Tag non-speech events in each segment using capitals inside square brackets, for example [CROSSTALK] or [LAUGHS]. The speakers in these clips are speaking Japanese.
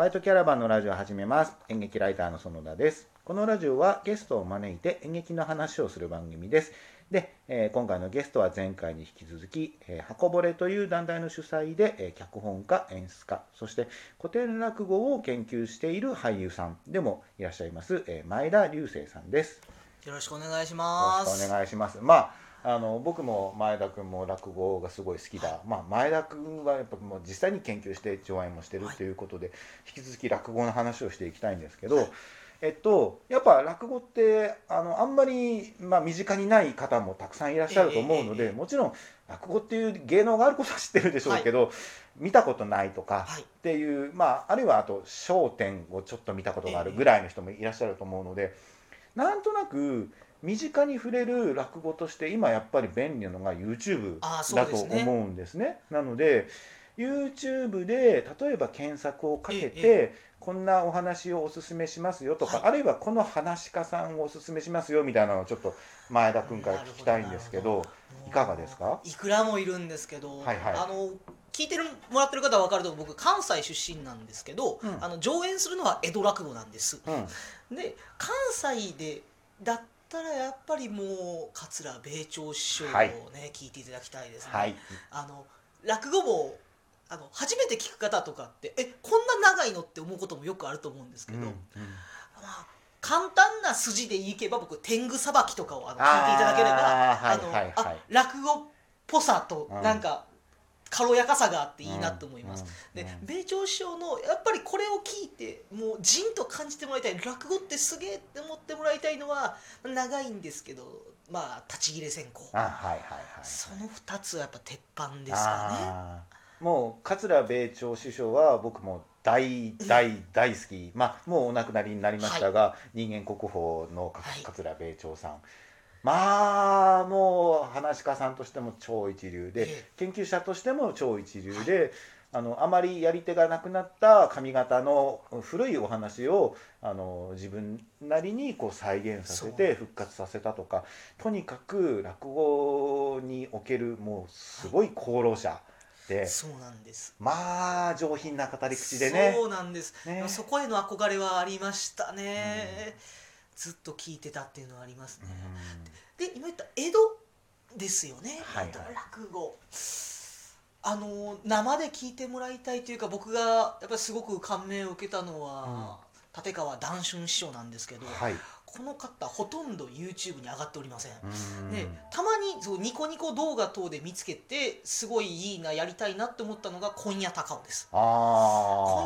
バイトキャラバンのラジオを始めます。演劇ライターの園田です。このラジオはゲストを招いて演劇の話をする番組です。で、えー今回のゲストは前回に引き続き、えー、箱ぼれという団体の主催で、えー脚本家、演出家、そして古典落語を研究している俳優さんでもいらっしゃいます、えー前田隆生さんです。よろしくお願いしよます。ろしくお願いします。まああの僕も前田君も落語がすごい好きだ、まあ、前田君はやっぱもう実際に研究して上演もしてるはい。ということで、引き続き落語の話をしていきたいんですけど、えっと、やっぱ落語ってあのあんまり、まあ、身近にない方もたくさんいらっしゃると思うので、ええええもちろん落語っていう芸能があることは知ってるでしょうけど、見たことないとかはいっていう、まあ、あるいはあと『笑点』をちょっと見たことがあるぐらいの人もいらっしゃると思うので、なんとなく身近に触れる落語として今やっぱり便利なのが YouTube だと思うんですね。なので YouTube で例えば検索をかけて、ええこんなお話をおすすめしますよとか、はい。あるいはこの話し家さんをおすすめしますよみたいなのをちょっと前田君から聞きたいんですけどいかがですか？いくらもいるんですけど、はいはい。あの聞いてるもらってる方は分かると僕関西出身なんですけど、うん。あの上演するのは江戸落語なんです。うん。で関西でだったらやっぱりもう桂米朝師匠をね、はい。聞いていただきたいですね。はい。あの落語もあの初めて聞く方とかってえこんな長いのって思うこともよくあると思うんですけど、うんうん。まあ、簡単な筋でいけば僕天狗さばきとかをあの聞いていただければあのはいはい。あ落語っぽさとうん。なんか軽やかさがあっていいなと思います。うん。で米朝師匠のやっぱりこれを聞いてもうじんと感じてもらいたい落語ってすげえって思ってもらいたいのは長いんですけどまあ立ち切れ線香。あはいはいはいその2つはやっぱ鉄板ですかね。もう桂米朝師匠は僕も大大大好き、まあもうお亡くなりになりましたが、人間国宝の桂米朝さん、まあもう話し家さんとしても超一流で、ええ。研究者としても超一流で、あのあまりやり手がなくなった上方の古いお話をあの自分なりにこう再現させて復活させたとかとにかく落語におけるもうすごい功労者で、そうなんです。まあ上品な語り口でね。そうなんです、ね。そこへの憧れはありましたね、ずっと聞いてたっていうのはありますね、で今言った江戸ですよね、はいはい。落語。あの生で聞いてもらいたいというか僕がやっぱりすごく感銘を受けたのは、立川談春師匠なんですけど、はい、この方ほとんど YouTube に上がっておりません、うん。でたまにそうニコニコ動画等で見つけてすごいいいなやりたいなって思ったのが今夜高尾です。あ今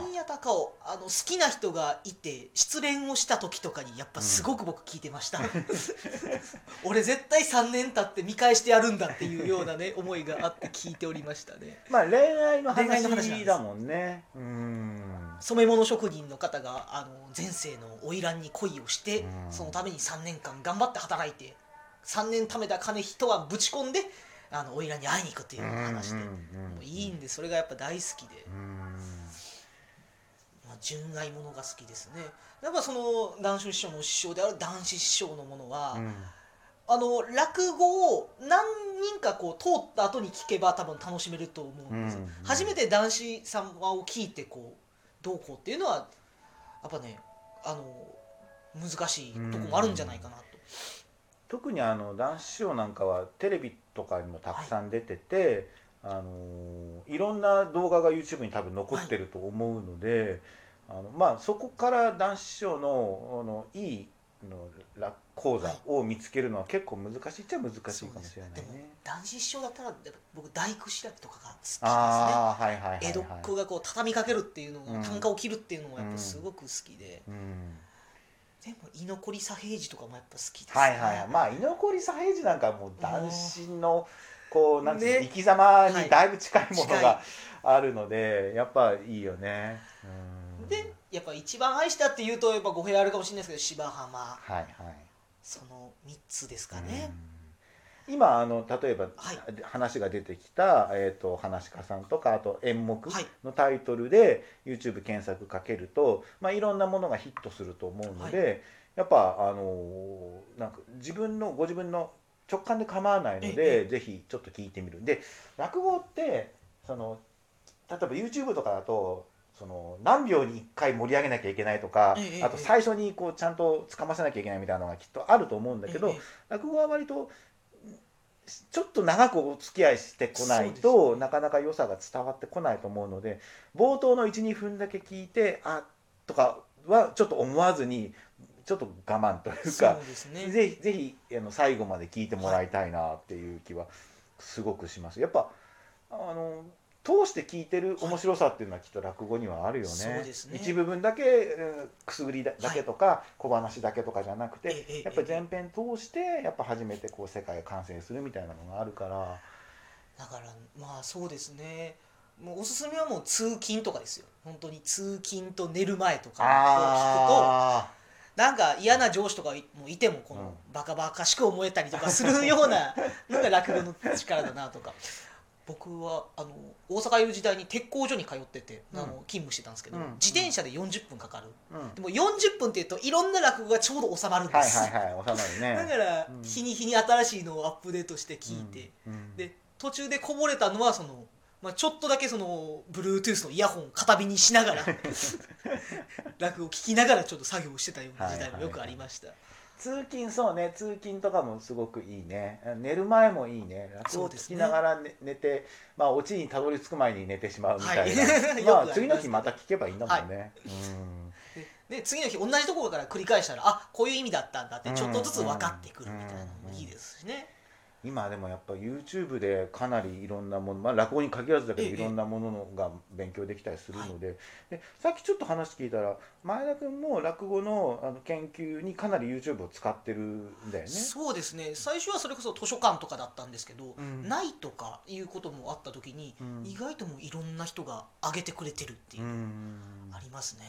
夜高尾あの好きな人がいて失恋をした時とかにやっぱすごく僕聞いてました、[LAUGHS] 俺絶対3年経って見返してやるんだっていうようなね [LAUGHS] 思いがあって聞いておりましたね。ーまあ恋愛の話だもんね。うん。染め物職人の方があの前世の花魁に恋をして、うん。そのために3年間頑張って働いて3年貯めた金一晩ぶち込んであの花魁に会いに行くっていう話で、うんうんうん。もういいんでそれがやっぱ大好きで、うんまあ、純愛ものが好きですね。やっぱその談春師匠の師匠である談志師匠のものは、うん。あの落語を何人かこう通った後に聞けば多分楽しめると思うんですよ、うんうん初めて談志様を聞いてこうどうこうっていうのはやっぱねあの難しいとこもあるんじゃないかなと、特にあの男子師匠なんかはテレビとかにもたくさん出てて、あのいろんな動画が YouTube に多分残ってると思うので、あのまあ、そこから男子師匠のあのいいの落講座を見つけるのは結構難しいっちゃ難しいかもしれないでもね。談志師匠だったら僕大工調べとかが好きですねはいはい江戸っ子がこう畳みかけるっていうのうんが単価を切るっていうのもやっぱすごく好きで、うんでも居残り左平次とかもやっぱ好きですね。はいはいはいまあ居残り左平次なんかはもう男子のこうなんていうのね。生き様にだいぶ近いものはいがあるので、やっぱいいよね。うんでやっぱ一番愛したっていうとやっぱ語弊あるかもしれないですけど芝浜。はいはい。その3つですかね、うん。今あの例えば、はい。話が出てきた、えー、と話し家さんとかあと演目はい。のタイトルで YouTube 検索かけると、まあ、いろんなものがヒットすると思うので、やっぱあのーなんか自分のご自分の直感で構わないのえでぜひちょっと聞いてみる。で落語ってその例えば YouTube とかだとその何秒に1回盛り上げなきゃいけないとか、ええあと最初にこうちゃんとつかませなきゃいけないみたいなのがきっとあると思うんだけど、ええ落語は割とちょっと長くお付き合いしてこないと、なかなか良さが伝わってこないと思うので冒頭の12分だけ聞いてあとかはちょっと思わずにちょっと我慢というかぜひぜひあの最後まで聞いてもらいたいなっていう気はすごくします。やっぱあの通して聞いてる面白さっていうのはきっと落語にはあるよね。そうですね。一部分だけうんくすぐりだだけとか、小話だけとかじゃなくて、ええやっぱり全編通してやっぱ初めてこう世界が完成するみたいなのがあるから。だからまあそうですね。もうおすすめはもう通勤とかですよ。本当に通勤と寝る前とかを聞くとあなんか嫌な上司とかもいてもこうん。のバカバカしく思えたりとかするようなのが落語の力だなとか僕はあの大阪いる時代に鉄工所に通ってて、うん。あの勤務してたんですけど、うん。自転車で40分かかる。あ、うん、でも40分っていうといろんな落語がちょうど収まるんではいす、はいはい収まるね。[LAUGHS] だから、うん。日に日に新しいのをアップデートして聞いて、うん、うん。で途中でこぼれたのはその、まあ、ちょっとだけその Bluetooth のイヤホンを片耳にしながら [LAUGHS] 落語を聞きながらちょっと作業してたような時代もよくありました、通勤そうね。通勤とかもすごくいいね。寝る前もいいね。落語を聞きながら寝,、寝てまあオチにたどり着く前に寝てしまうみたいな、はい。まよあ次の日また聞けばいいんだもんね、でで次の日同じところから繰り返したらあこういう意味だったんだってちょっとずつ分かってくるみたいなのもいいですしね、うん今でもやっぱ YouTube でかなりいろんなもの、まあ、落語に限らずだけどええいろんなもののが勉強できたりするので,、でさっきちょっと話聞いたら前田君も落語のあの研究にかなり YouTube を使ってるんだよね。そうですね。最初はそれこそ図書館とかだったんですけど、うん。ないとかいうこともあった時に、うん。意外ともういろんな人が上げてくれてるっていうう、ん。ありますね、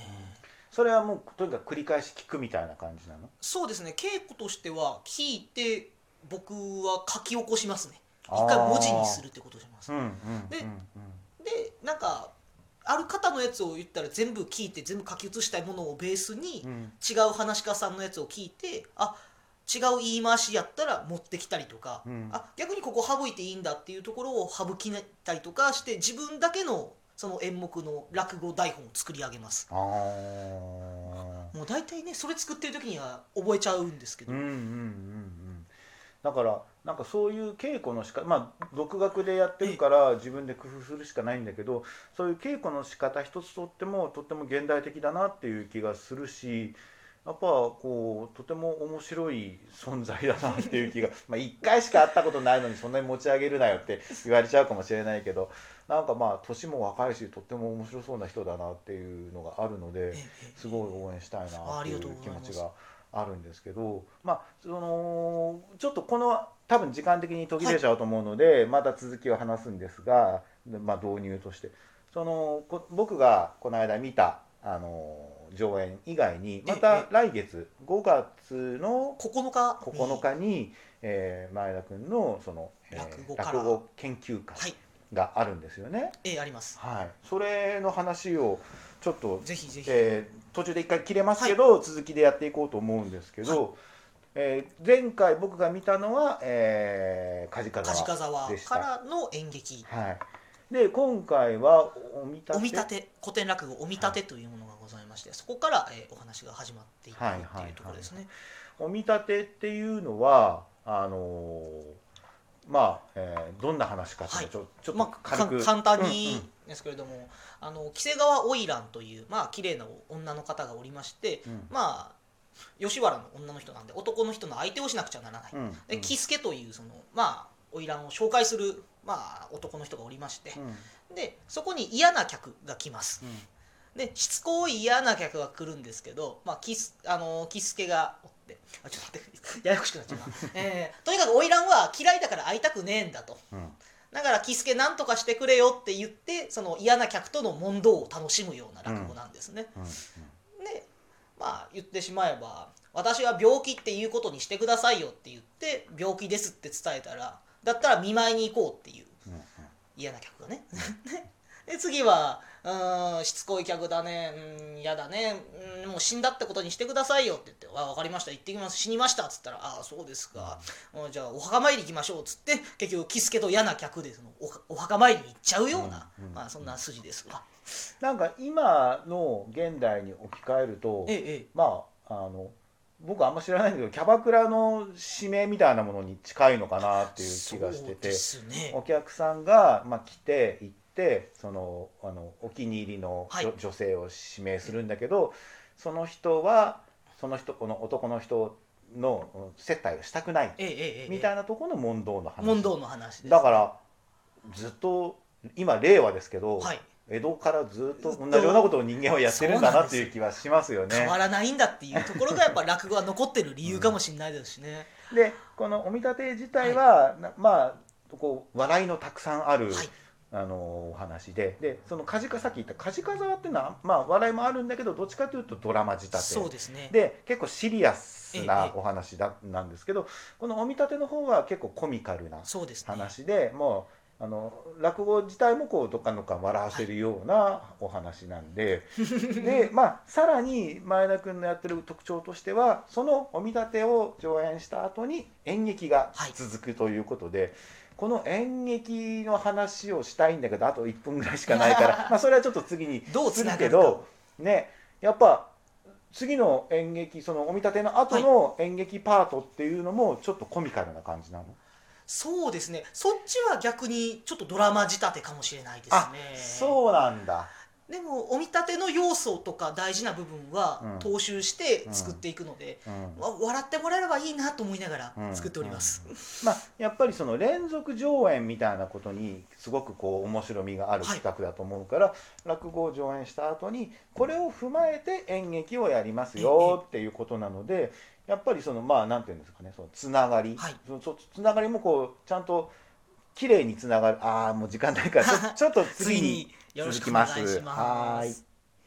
それはもうとにかく繰り返し聞くみたいな感じなの？そうですね。稽古としては聞いて僕は書き起こしますね。一回文字にするってことをします。うんうんうんででなんかある方のやつを言ったら全部聞いて全部書き写したいものをベースに、うん。違う話し家さんのやつを聞いてあ違う言い回しやったら持ってきたりとか、うん。あ逆にここ省いていいんだっていうところを省きたりとかして自分だけのその演目の落語台本を作り上げます。もう大体ねそれ作ってる時には覚えちゃうんですけど、うんうんうんうんだからなんかそういう稽古のしかまあ独学でやってるから自分で工夫するしかないんだけどそういう稽古の仕方一つとってもとっても現代的だなっていう気がするしやっぱこうとても面白い存在だなっていう気が [LAUGHS] まあ1回しか会ったことないのにそんなに持ち上げるなよって言われちゃうかもしれないけどなんかまあ年も若いしとっても面白そうな人だなっていうのがあるので。すごい応援したいなっていう気持ちがあるんですけどまあそのちょっとこの多分時間的に途切れちゃうと思うので、また続きを話すんですが、でまあ、導入として。そのこ僕がこの間見たあの上演以外にまえたえ。来月5月の9日に？9日に、えー前田君のその、えー落語研究会はい。があるんですよね。ええあります。はい、それの話をちょっとぜひぜひ、えー途中で一回切れますけど、続きでやっていこうと思うんですけど、えー前回僕が見たのは、えー、梶川沢でした。からの演劇。はい、で今回はお見立て？お見立て古典落語お見立てというものがございまして、そこから、えーお話が始まっていくってはいはい。はいいうところですね、お見立てっていうのはあのーまあ、えーどんな話かっていうのをちょ,、ちょっとまあ、か軽く、簡単うんにですけれども、あの木瀬川花魁というまあ綺麗な女の方がおりまして、うん。まあ吉原の女の人なんで男の人の相手をしなくちゃならない、うん。で喜助というそのまあ花魁を紹介するまあ男の人がおりましてう、ん。でそこに嫌な客が来ます。うん。でしつこい嫌な客が来るんですけど、まあ、キスあのキスケがおってあちょっと待ってややこしくなっちゃうな、[LAUGHS] えーとにかく花魁は嫌いだから会いたくねえんだと。うんだからキスケなんとかしてくれよって言ってその嫌な客との問答を楽しむような落語なんですね、うんでまあ言ってしまえば私は病気っていうことにしてくださいよって言って病気ですって伝えたらだったら見舞いに行こうっていううんうん。嫌な客がね。[LAUGHS] で次はうーんしつこい客だねうん嫌だねうんももう死んだってことにしてくださいよって言って「あ分かりました。行ってきます。死にました」っつったら「ああそうですか、うん。じゃあお墓参り行きましょう」っつって結局キスケと嫌な客でそのおお墓参りに行っちゃうような、うんうんまあそんな筋ですわ。なんか今の現代に置き換えるとええええ。まああの僕あんま知らないんだけどキャバクラの指名みたいなものに近いのかなっていう気がしててね。お客さんが、まあ、来て行ってそのあのお気に入りのはい。女,、女性を指名するんだけどその人はその人この男の人のうん接待をしたくないみたいなところの問答の話。問答の話です。だからずっと今令和ですけど、はい。江戸からずっと同じようなことを人間はやってるんだなっていう気はしますよね。変。わらないんだっていうところがやっぱ落語は残ってる理由かもしれないですしね。でこのお見立て自体は、なまあこう笑いのたくさんある、はいあのお話ででその梶かさっき言った梶川沢っていうのは、まあ、笑いもあるんだけどどっちかというとドラマ仕立てそうですね。で結構シリアスええなお話だなんですけどこのお見立ての方は結構コミカルなそうですね。話でもうあの落語自体もこうどっかのか笑わせるようなお話なんで、[LAUGHS] でまあさらに前田君のやってる特徴としてはそのお見立てを上演した後に演劇が続くということで。この演劇の話をしたいんだけどあと1分ぐらいしかないから [LAUGHS] まあそれはちょっと次にどうつするけどねやっぱ次の演劇そのお見立ての後の演劇パートっていうのもちょっとコミカルな感じなの、そうですね。そっちは逆にちょっとドラマ仕立てかもしれないですあね。そうなんだでもお見立ての要素とか大事な部分はうん。踏襲して作っていくので、うん。わ笑ってもらえればいいなと思いながらうん。作っております。まあ、やっぱりその連続上演みたいなことにすごくこう面白みがあるはい。企画だと思うから、落語を上演した後にこれを踏まえて演劇をやりますよっていうことなのでやっぱりそのまあなんていうんですかねそのつながり、はい。そのそつながりもこうちゃんと綺麗につながる。ああもう時間ないから [LAUGHS] ちょっと次に続きます。はい